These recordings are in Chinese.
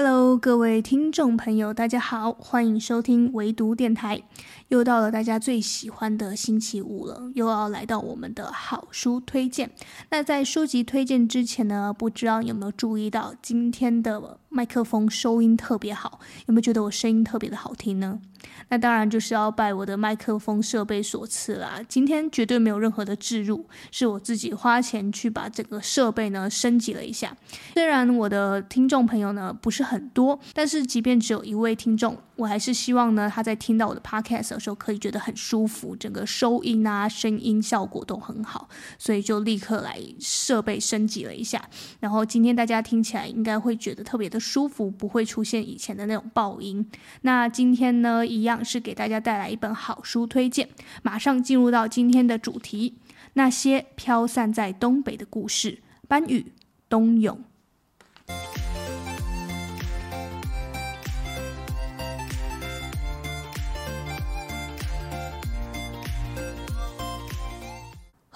Hello，各位听众朋友，大家好，欢迎收听唯读电台。又到了大家最喜欢的星期五了，又要来到我们的好书推荐。那在书籍推荐之前呢，不知道有没有注意到今天的麦克风收音特别好？有没有觉得我声音特别的好听呢？那当然就是要拜我的麦克风设备所赐啦。今天绝对没有任何的置入，是我自己花钱去把整个设备呢升级了一下。虽然我的听众朋友呢不是很多，但是即便只有一位听众，我还是希望呢他在听到我的 podcast 的时候可以觉得很舒服，整个收音啊声音效果都很好，所以就立刻来设备升级了一下。然后今天大家听起来应该会觉得特别的舒服，不会出现以前的那种爆音。那今天呢一样。是给大家带来一本好书推荐，马上进入到今天的主题：那些飘散在东北的故事。班宇、冬泳。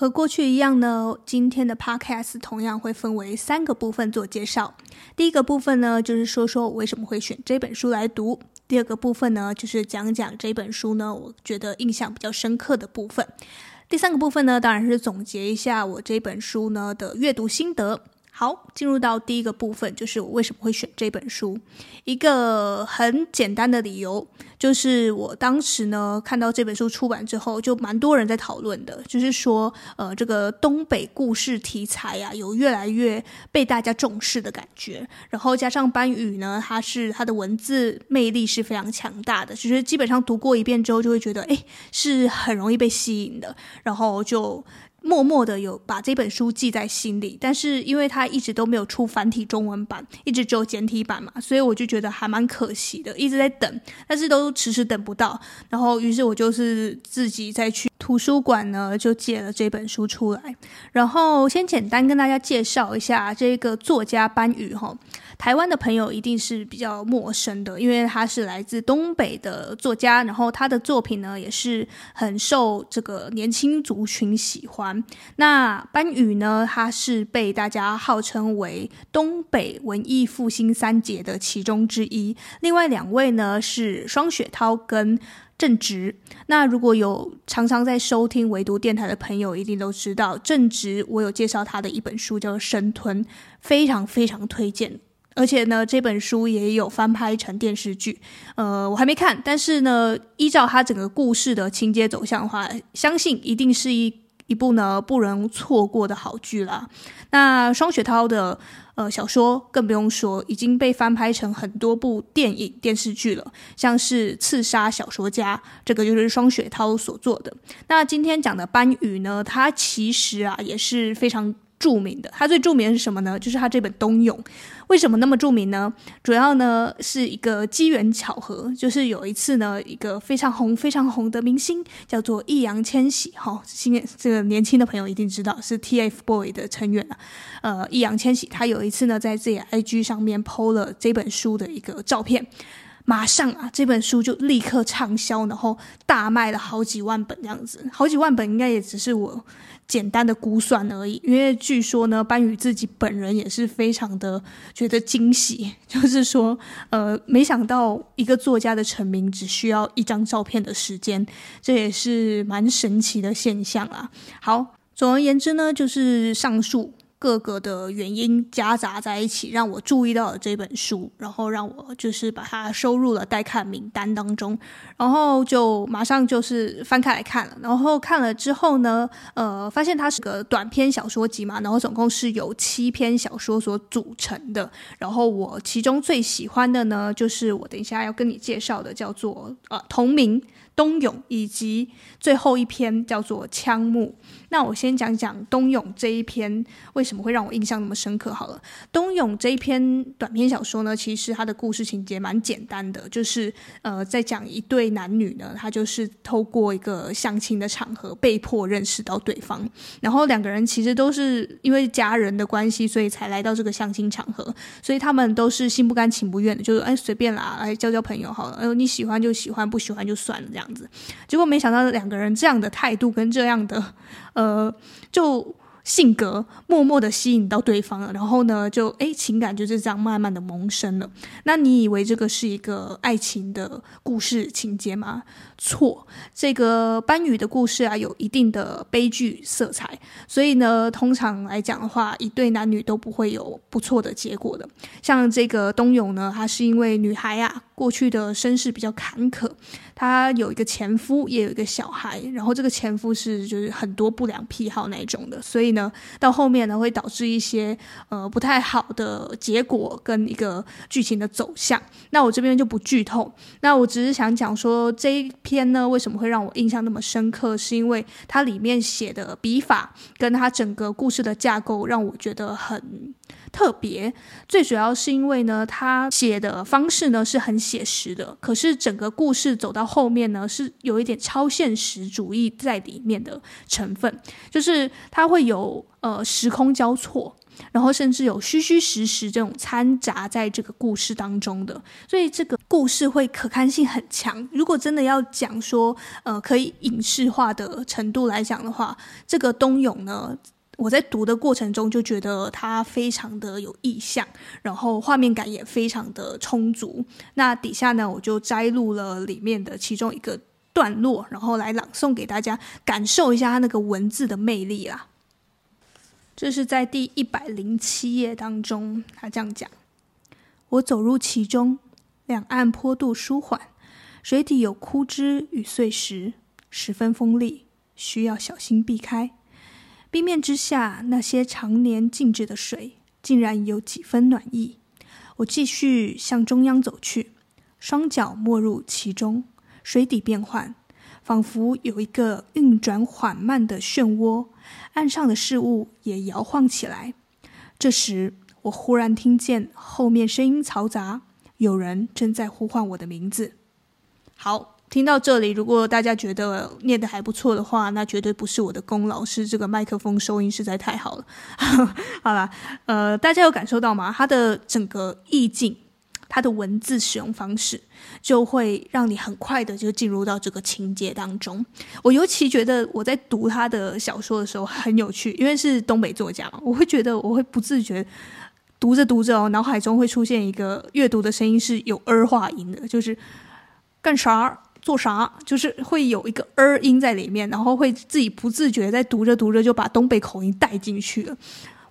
和过去一样呢，今天的 podcast 同样会分为三个部分做介绍。第一个部分呢，就是说说我为什么会选这本书来读。第二个部分呢，就是讲讲这本书呢，我觉得印象比较深刻的部分。第三个部分呢，当然是总结一下我这本书呢的阅读心得。好，进入到第一个部分，就是我为什么会选这本书。一个很简单的理由，就是我当时呢看到这本书出版之后，就蛮多人在讨论的，就是说，呃，这个东北故事题材呀，有越来越被大家重视的感觉。然后加上班宇呢，他是他的文字魅力是非常强大的，就是基本上读过一遍之后，就会觉得，哎，是很容易被吸引的。然后就。默默的有把这本书记在心里，但是因为它一直都没有出繁体中文版，一直只有简体版嘛，所以我就觉得还蛮可惜的，一直在等，但是都迟迟等不到。然后于是我就是自己再去图书馆呢，就借了这本书出来。然后先简单跟大家介绍一下这个作家班宇哈。台湾的朋友一定是比较陌生的，因为他是来自东北的作家，然后他的作品呢也是很受这个年轻族群喜欢。那班宇呢，他是被大家号称为东北文艺复兴三杰的其中之一。另外两位呢是双雪涛跟郑直。那如果有常常在收听唯读电台的朋友，一定都知道郑直，我有介绍他的一本书叫做《生吞》，非常非常推荐。而且呢，这本书也有翻拍成电视剧，呃，我还没看，但是呢，依照它整个故事的情节走向的话，相信一定是一一部呢不容错过的好剧啦。那双雪涛的呃小说更不用说，已经被翻拍成很多部电影、电视剧了，像是《刺杀小说家》，这个就是双雪涛所做的。那今天讲的班宇呢，他其实啊也是非常。著名的，他最著名的是什么呢？就是他这本《冬泳》。为什么那么著名呢？主要呢是一个机缘巧合，就是有一次呢，一个非常红、非常红的明星叫做易烊千玺，哈、哦，今年这个年轻的朋友一定知道是 TFBOY 的成员啊。呃，易烊千玺他有一次呢，在自己 IG 上面 PO 了这本书的一个照片。马上啊，这本书就立刻畅销，然后大卖了好几万本这样子。好几万本应该也只是我简单的估算而已，因为据说呢，班宇自己本人也是非常的觉得惊喜，就是说，呃，没想到一个作家的成名只需要一张照片的时间，这也是蛮神奇的现象啊。好，总而言之呢，就是上述。各个的原因夹杂在一起，让我注意到了这本书，然后让我就是把它收入了待看名单当中，然后就马上就是翻开来看了，然后看了之后呢，呃，发现它是个短篇小说集嘛，然后总共是由七篇小说所组成的，然后我其中最喜欢的呢，就是我等一下要跟你介绍的，叫做呃同名。冬泳以及最后一篇叫做《枪木》。那我先讲讲冬泳这一篇为什么会让我印象那么深刻好了。冬泳这一篇短篇小说呢，其实它的故事情节蛮简单的，就是呃，在讲一对男女呢，他就是透过一个相亲的场合被迫认识到对方，然后两个人其实都是因为家人的关系，所以才来到这个相亲场合，所以他们都是心不甘情不愿的，就是哎随便啦，来交交朋友好了，哎你喜欢就喜欢，不喜欢就算了。这样子，结果没想到两个人这样的态度跟这样的，呃，就性格默默的吸引到对方了，然后呢，就诶情感就是这样慢慢的萌生了。那你以为这个是一个爱情的故事情节吗？错，这个班宇的故事啊，有一定的悲剧色彩，所以呢，通常来讲的话，一对男女都不会有不错的结果的。像这个东勇呢，他是因为女孩啊，过去的身世比较坎坷，他有一个前夫，也有一个小孩，然后这个前夫是就是很多不良癖好那一种的，所以呢，到后面呢会导致一些呃不太好的结果跟一个剧情的走向。那我这边就不剧透，那我只是想讲说这一篇呢为什么会让我印象那么深刻，是因为它里面写的笔法跟它整个故事的架构让我觉得很特别。最主要是因为呢，他写的方式呢是很写实的，可是整个故事走到后面呢是有一点超现实主义在里面的成分，就是它会有有呃时空交错。然后甚至有虚虚实实这种掺杂在这个故事当中的，所以这个故事会可看性很强。如果真的要讲说，呃，可以影视化的程度来讲的话，这个东勇呢，我在读的过程中就觉得它非常的有意象，然后画面感也非常的充足。那底下呢，我就摘录了里面的其中一个段落，然后来朗诵给大家，感受一下它那个文字的魅力啦。这是在第一百零七页当中，他这样讲：我走入其中，两岸坡度舒缓，水底有枯枝与碎石，十分锋利，需要小心避开。冰面之下，那些常年静止的水，竟然有几分暖意。我继续向中央走去，双脚没入其中，水底变幻，仿佛有一个运转缓慢的漩涡。岸上的事物也摇晃起来。这时，我忽然听见后面声音嘈杂，有人正在呼唤我的名字。好，听到这里，如果大家觉得念得还不错的话，那绝对不是我的功劳，是这个麦克风收音实在太好了。好了，呃，大家有感受到吗？它的整个意境。他的文字使用方式就会让你很快的就进入到这个情节当中。我尤其觉得我在读他的小说的时候很有趣，因为是东北作家嘛，我会觉得我会不自觉读着读着哦，脑海中会出现一个阅读的声音是有儿化音的，就是干啥做啥，就是会有一个儿音在里面，然后会自己不自觉在读着读着就把东北口音带进去了，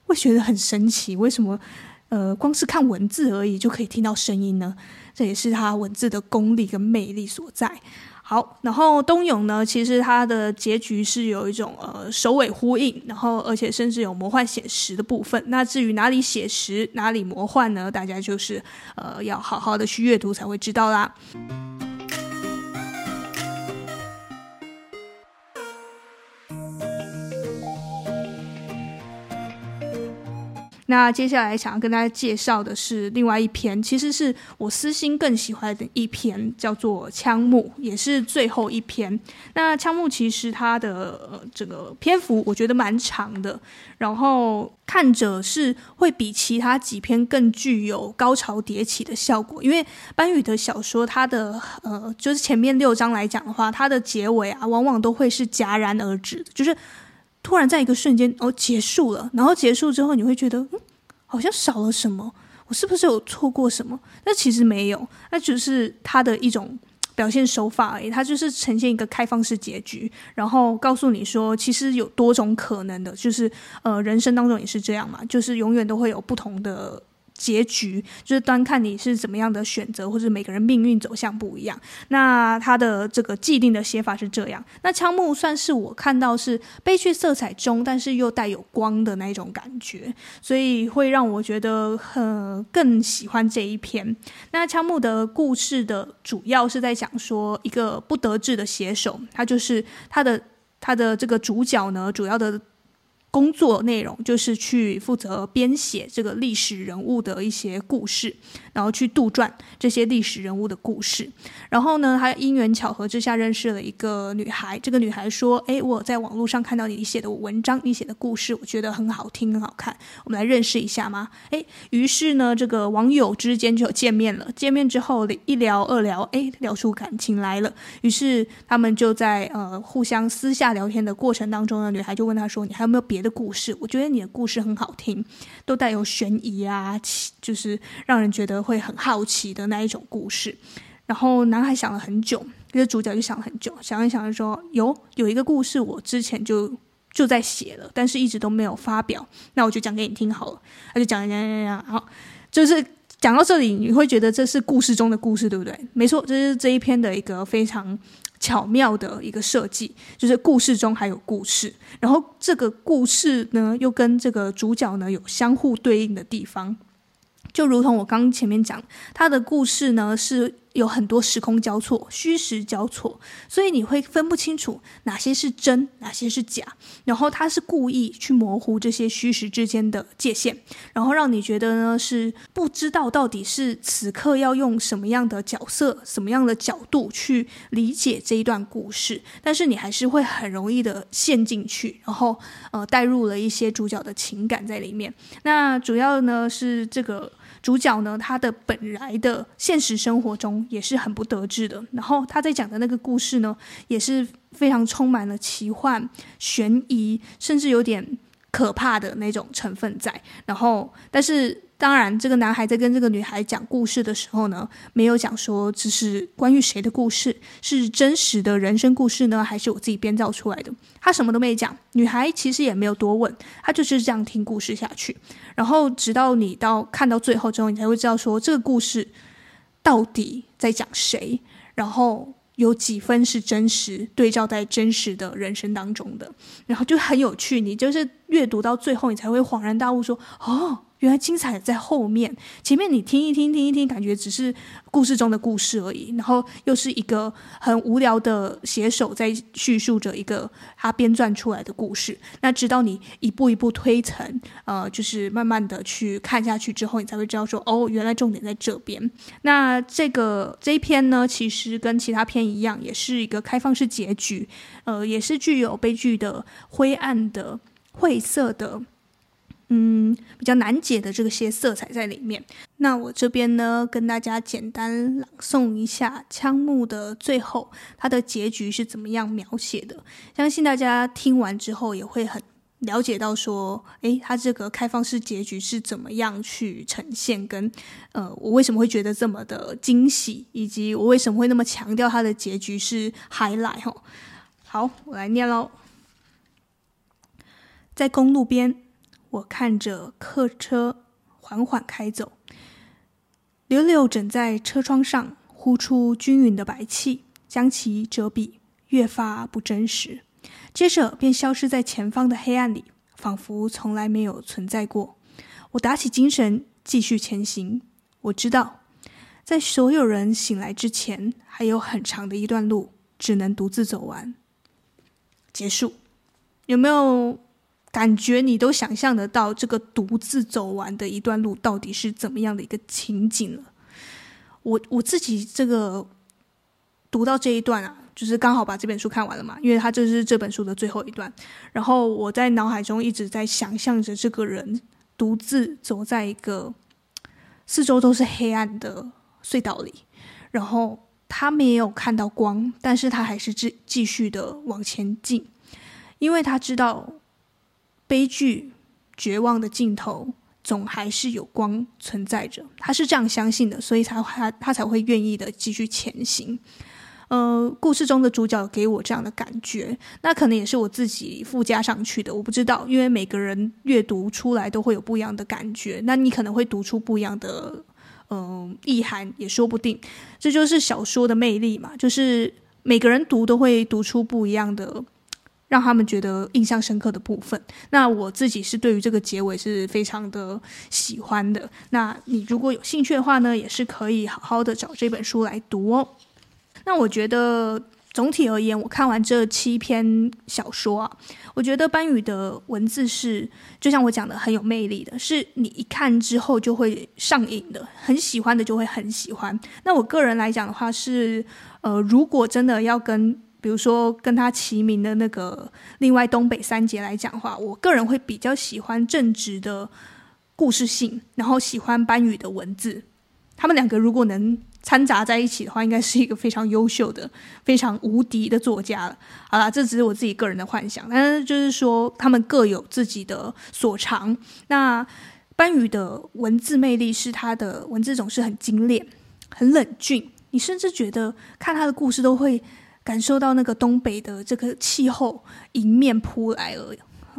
我觉得很神奇，为什么？呃，光是看文字而已就可以听到声音呢，这也是他文字的功力跟魅力所在。好，然后东勇呢，其实他的结局是有一种呃首尾呼应，然后而且甚至有魔幻写实的部分。那至于哪里写实，哪里魔幻呢？大家就是呃要好好的去阅读才会知道啦。那接下来想要跟大家介绍的是另外一篇，其实是我私心更喜欢的一篇，叫做《枪木》，也是最后一篇。那《枪木》其实它的呃这个篇幅我觉得蛮长的，然后看着是会比其他几篇更具有高潮迭起的效果。因为班宇的小说，它的呃就是前面六章来讲的话，它的结尾啊，往往都会是戛然而止，就是。突然在一个瞬间哦结束了，然后结束之后你会觉得嗯，好像少了什么，我是不是有错过什么？那其实没有，那只是他的一种表现手法而已。他就是呈现一个开放式结局，然后告诉你说，其实有多种可能的，就是呃，人生当中也是这样嘛，就是永远都会有不同的。结局就是端看你是怎么样的选择，或者每个人命运走向不一样。那他的这个既定的写法是这样。那枪木算是我看到是悲剧色彩中，但是又带有光的那一种感觉，所以会让我觉得很、更喜欢这一篇。那枪木的故事的主要是在讲说一个不得志的写手，他就是他的他的这个主角呢，主要的。工作内容就是去负责编写这个历史人物的一些故事，然后去杜撰这些历史人物的故事。然后呢，他因缘巧合之下认识了一个女孩。这个女孩说：“诶，我在网络上看到你写的文章，你写的故事，我觉得很好听，很好看。我们来认识一下吗？”诶，于是呢，这个网友之间就见面了。见面之后一聊二聊，诶，聊出感情来了。于是他们就在呃互相私下聊天的过程当中呢，女孩就问他说：“你还有没有别？”的故事。我觉得你的故事很好听，都带有悬疑啊，就是让人觉得会很好奇的那一种故事。然后男孩想了很久，这个主角就想了很久，想一想就说：“有有一个故事，我之前就就在写了，但是一直都没有发表。那我就讲给你听好了。”他就讲讲讲讲，好，就是讲到这里，你会觉得这是故事中的故事，对不对？没错，这是这一篇的一个非常巧妙的一个设计，就是故事中还有故事，然后这个故事呢，又跟这个主角呢有相互对应的地方。就如同我刚前面讲，他的故事呢是有很多时空交错、虚实交错，所以你会分不清楚哪些是真，哪些是假。然后他是故意去模糊这些虚实之间的界限，然后让你觉得呢是不知道到底是此刻要用什么样的角色、什么样的角度去理解这一段故事，但是你还是会很容易的陷进去，然后呃带入了一些主角的情感在里面。那主要呢是这个。主角呢，他的本来的现实生活中也是很不得志的。然后他在讲的那个故事呢，也是非常充满了奇幻、悬疑，甚至有点可怕的那种成分在。然后，但是。当然，这个男孩在跟这个女孩讲故事的时候呢，没有讲说这是关于谁的故事，是真实的人生故事呢，还是我自己编造出来的？他什么都没讲，女孩其实也没有多问，他就是这样听故事下去。然后直到你到看到最后之后，你才会知道说这个故事到底在讲谁，然后有几分是真实对照在真实的人生当中的，然后就很有趣。你就是阅读到最后，你才会恍然大悟说：哦。原来精彩在后面，前面你听一听，听一听，感觉只是故事中的故事而已。然后又是一个很无聊的写手在叙述着一个他编撰出来的故事。那直到你一步一步推陈，呃，就是慢慢的去看下去之后，你才会知道说，哦，原来重点在这边。那这个这一篇呢，其实跟其他篇一样，也是一个开放式结局，呃，也是具有悲剧的灰暗的晦涩的。嗯，比较难解的这个些色彩在里面。那我这边呢，跟大家简单朗诵一下《枪木》的最后，它的结局是怎么样描写的。相信大家听完之后也会很了解到，说，诶，它这个开放式结局是怎么样去呈现，跟呃，我为什么会觉得这么的惊喜，以及我为什么会那么强调它的结局是 highlight 哦。好，我来念喽，在公路边。我看着客车缓缓开走，柳柳枕在车窗上，呼出均匀的白气，将其遮蔽，越发不真实。接着便消失在前方的黑暗里，仿佛从来没有存在过。我打起精神，继续前行。我知道，在所有人醒来之前，还有很长的一段路，只能独自走完。结束。有没有？感觉你都想象得到这个独自走完的一段路到底是怎么样的一个情景了。我我自己这个读到这一段啊，就是刚好把这本书看完了嘛，因为它就是这本书的最后一段。然后我在脑海中一直在想象着这个人独自走在一个四周都是黑暗的隧道里，然后他没有看到光，但是他还是继继续的往前进，因为他知道。悲剧、绝望的尽头，总还是有光存在着。他是这样相信的，所以才他他才会愿意的继续前行。呃，故事中的主角给我这样的感觉，那可能也是我自己附加上去的，我不知道，因为每个人阅读出来都会有不一样的感觉。那你可能会读出不一样的嗯、意涵，也说不定。这就是小说的魅力嘛，就是每个人读都会读出不一样的。让他们觉得印象深刻的部分。那我自己是对于这个结尾是非常的喜欢的。那你如果有兴趣的话呢，也是可以好好的找这本书来读哦。那我觉得总体而言，我看完这七篇小说啊，我觉得班宇的文字是就像我讲的很有魅力的，是你一看之后就会上瘾的，很喜欢的就会很喜欢。那我个人来讲的话是，呃，如果真的要跟比如说跟他齐名的那个另外东北三杰来讲话，我个人会比较喜欢正直的故事性，然后喜欢班宇的文字。他们两个如果能掺杂在一起的话，应该是一个非常优秀的、非常无敌的作家了。好啦，这只是我自己个人的幻想，但是就是说，他们各有自己的所长。那班宇的文字魅力是他的文字总是很精炼、很冷峻，你甚至觉得看他的故事都会感受到那个东北的这个气候迎面扑来了。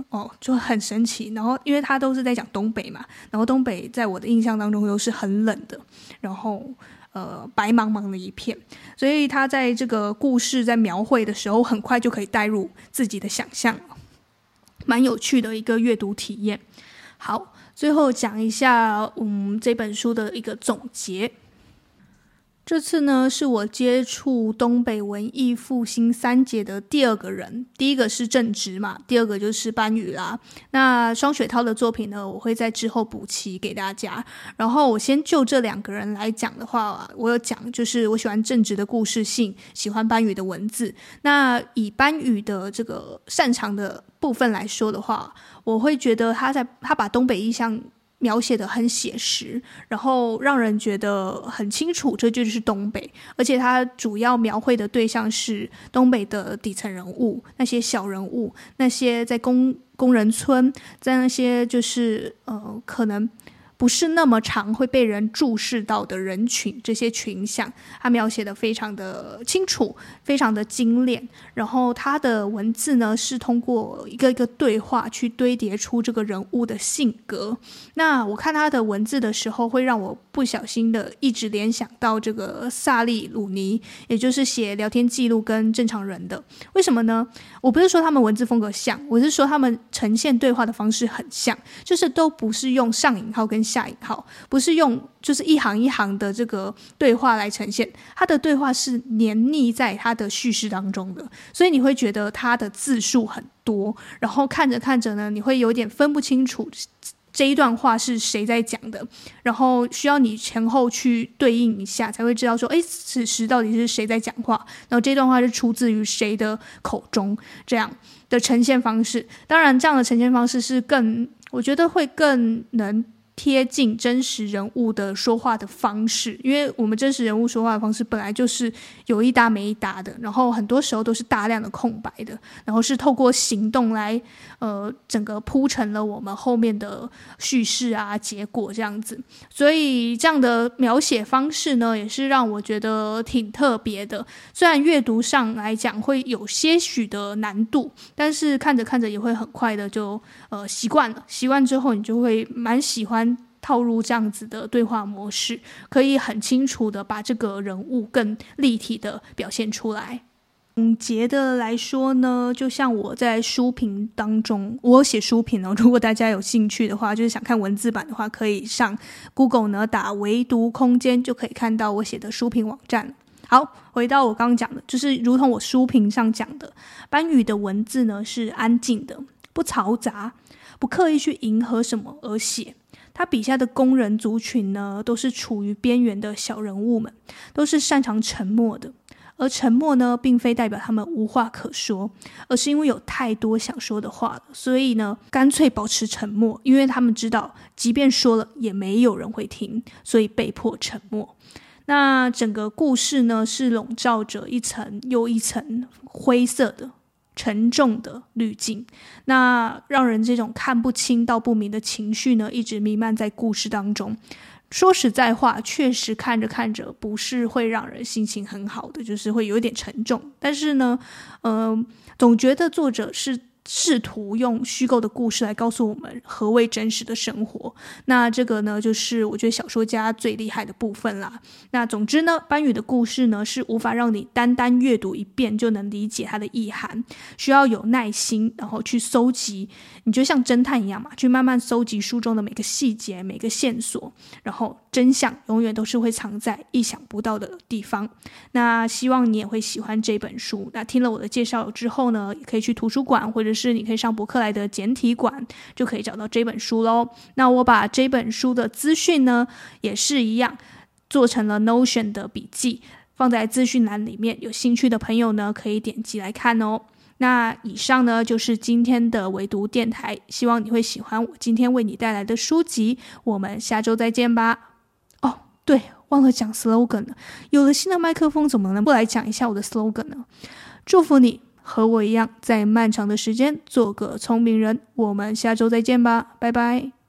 哦，就很神奇。然后，因为他都是在讲东北嘛，然后东北在我的印象当中又是很冷的，然后呃白茫茫的一片，所以他在这个故事在描绘的时候，很快就可以带入自己的想象，蛮有趣的一个阅读体验。好，最后讲一下嗯这本书的一个总结。这次呢，是我接触东北文艺复兴三杰的第二个人。第一个是正直嘛，第二个就是班宇啦。那双雪涛的作品呢，我会在之后补齐给大家。然后我先就这两个人来讲的话，我有讲，就是我喜欢正直的故事性，喜欢班宇的文字。那以班宇的这个擅长的部分来说的话，我会觉得他在他把东北意象。描写的很写实，然后让人觉得很清楚，这就是东北。而且它主要描绘的对象是东北的底层人物，那些小人物，那些在工工人村，在那些就是呃可能。不是那么常会被人注视到的人群，这些群像，他描写的非常的清楚，非常的精炼。然后他的文字呢，是通过一个一个对话去堆叠出这个人物的性格。那我看他的文字的时候，会让我不小心的一直联想到这个萨利鲁尼，也就是写聊天记录跟正常人的。为什么呢？我不是说他们文字风格像，我是说他们呈现对话的方式很像，就是都不是用上引号跟。下引号不是用就是一行一行的这个对话来呈现，他的对话是黏腻在他的叙事当中的，所以你会觉得他的字数很多，然后看着看着呢，你会有点分不清楚这一段话是谁在讲的，然后需要你前后去对应一下，才会知道说，哎，此时到底是谁在讲话，然后这段话是出自于谁的口中，这样的呈现方式。当然，这样的呈现方式是更，我觉得会更能。贴近真实人物的说话的方式，因为我们真实人物说话的方式本来就是有一搭没一搭的，然后很多时候都是大量的空白的，然后是透过行动来呃整个铺成了我们后面的叙事啊结果这样子，所以这样的描写方式呢，也是让我觉得挺特别的。虽然阅读上来讲会有些许的难度，但是看着看着也会很快的就呃习惯了，习惯之后你就会蛮喜欢。套入这样子的对话模式，可以很清楚的把这个人物更立体的表现出来。总结的来说呢，就像我在书评当中，我写书评哦，如果大家有兴趣的话，就是想看文字版的话，可以上 Google 呢打“唯读空间”，就可以看到我写的书评网站。好，回到我刚刚讲的，就是如同我书评上讲的，班宇的文字呢是安静的，不嘈杂，不刻意去迎合什么而写。他笔下的工人族群呢，都是处于边缘的小人物们，都是擅长沉默的。而沉默呢，并非代表他们无话可说，而是因为有太多想说的话了，所以呢，干脆保持沉默。因为他们知道，即便说了，也没有人会听，所以被迫沉默。那整个故事呢，是笼罩着一层又一层灰色的。沉重的滤镜，那让人这种看不清道不明的情绪呢，一直弥漫在故事当中。说实在话，确实看着看着不是会让人心情很好的，就是会有一点沉重。但是呢，嗯、呃，总觉得作者是。试图用虚构的故事来告诉我们何谓真实的生活，那这个呢，就是我觉得小说家最厉害的部分啦。那总之呢，班宇的故事呢，是无法让你单单阅读一遍就能理解它的意涵，需要有耐心，然后去搜集。你就像侦探一样嘛，去慢慢搜集书中的每个细节、每个线索，然后真相永远都是会藏在意想不到的地方。那希望你也会喜欢这本书。那听了我的介绍之后呢，也可以去图书馆或者。是，你可以上博客来的简体馆，就可以找到这本书喽。那我把这本书的资讯呢，也是一样，做成了 Notion 的笔记，放在资讯栏里面。有兴趣的朋友呢，可以点击来看哦。那以上呢，就是今天的微读电台，希望你会喜欢我今天为你带来的书籍。我们下周再见吧。哦，对。忘了讲 slogan 了。有了新的麦克风，怎么能不来讲一下我的 slogan 呢？祝福你和我一样，在漫长的时间做个聪明人。我们下周再见吧，拜拜。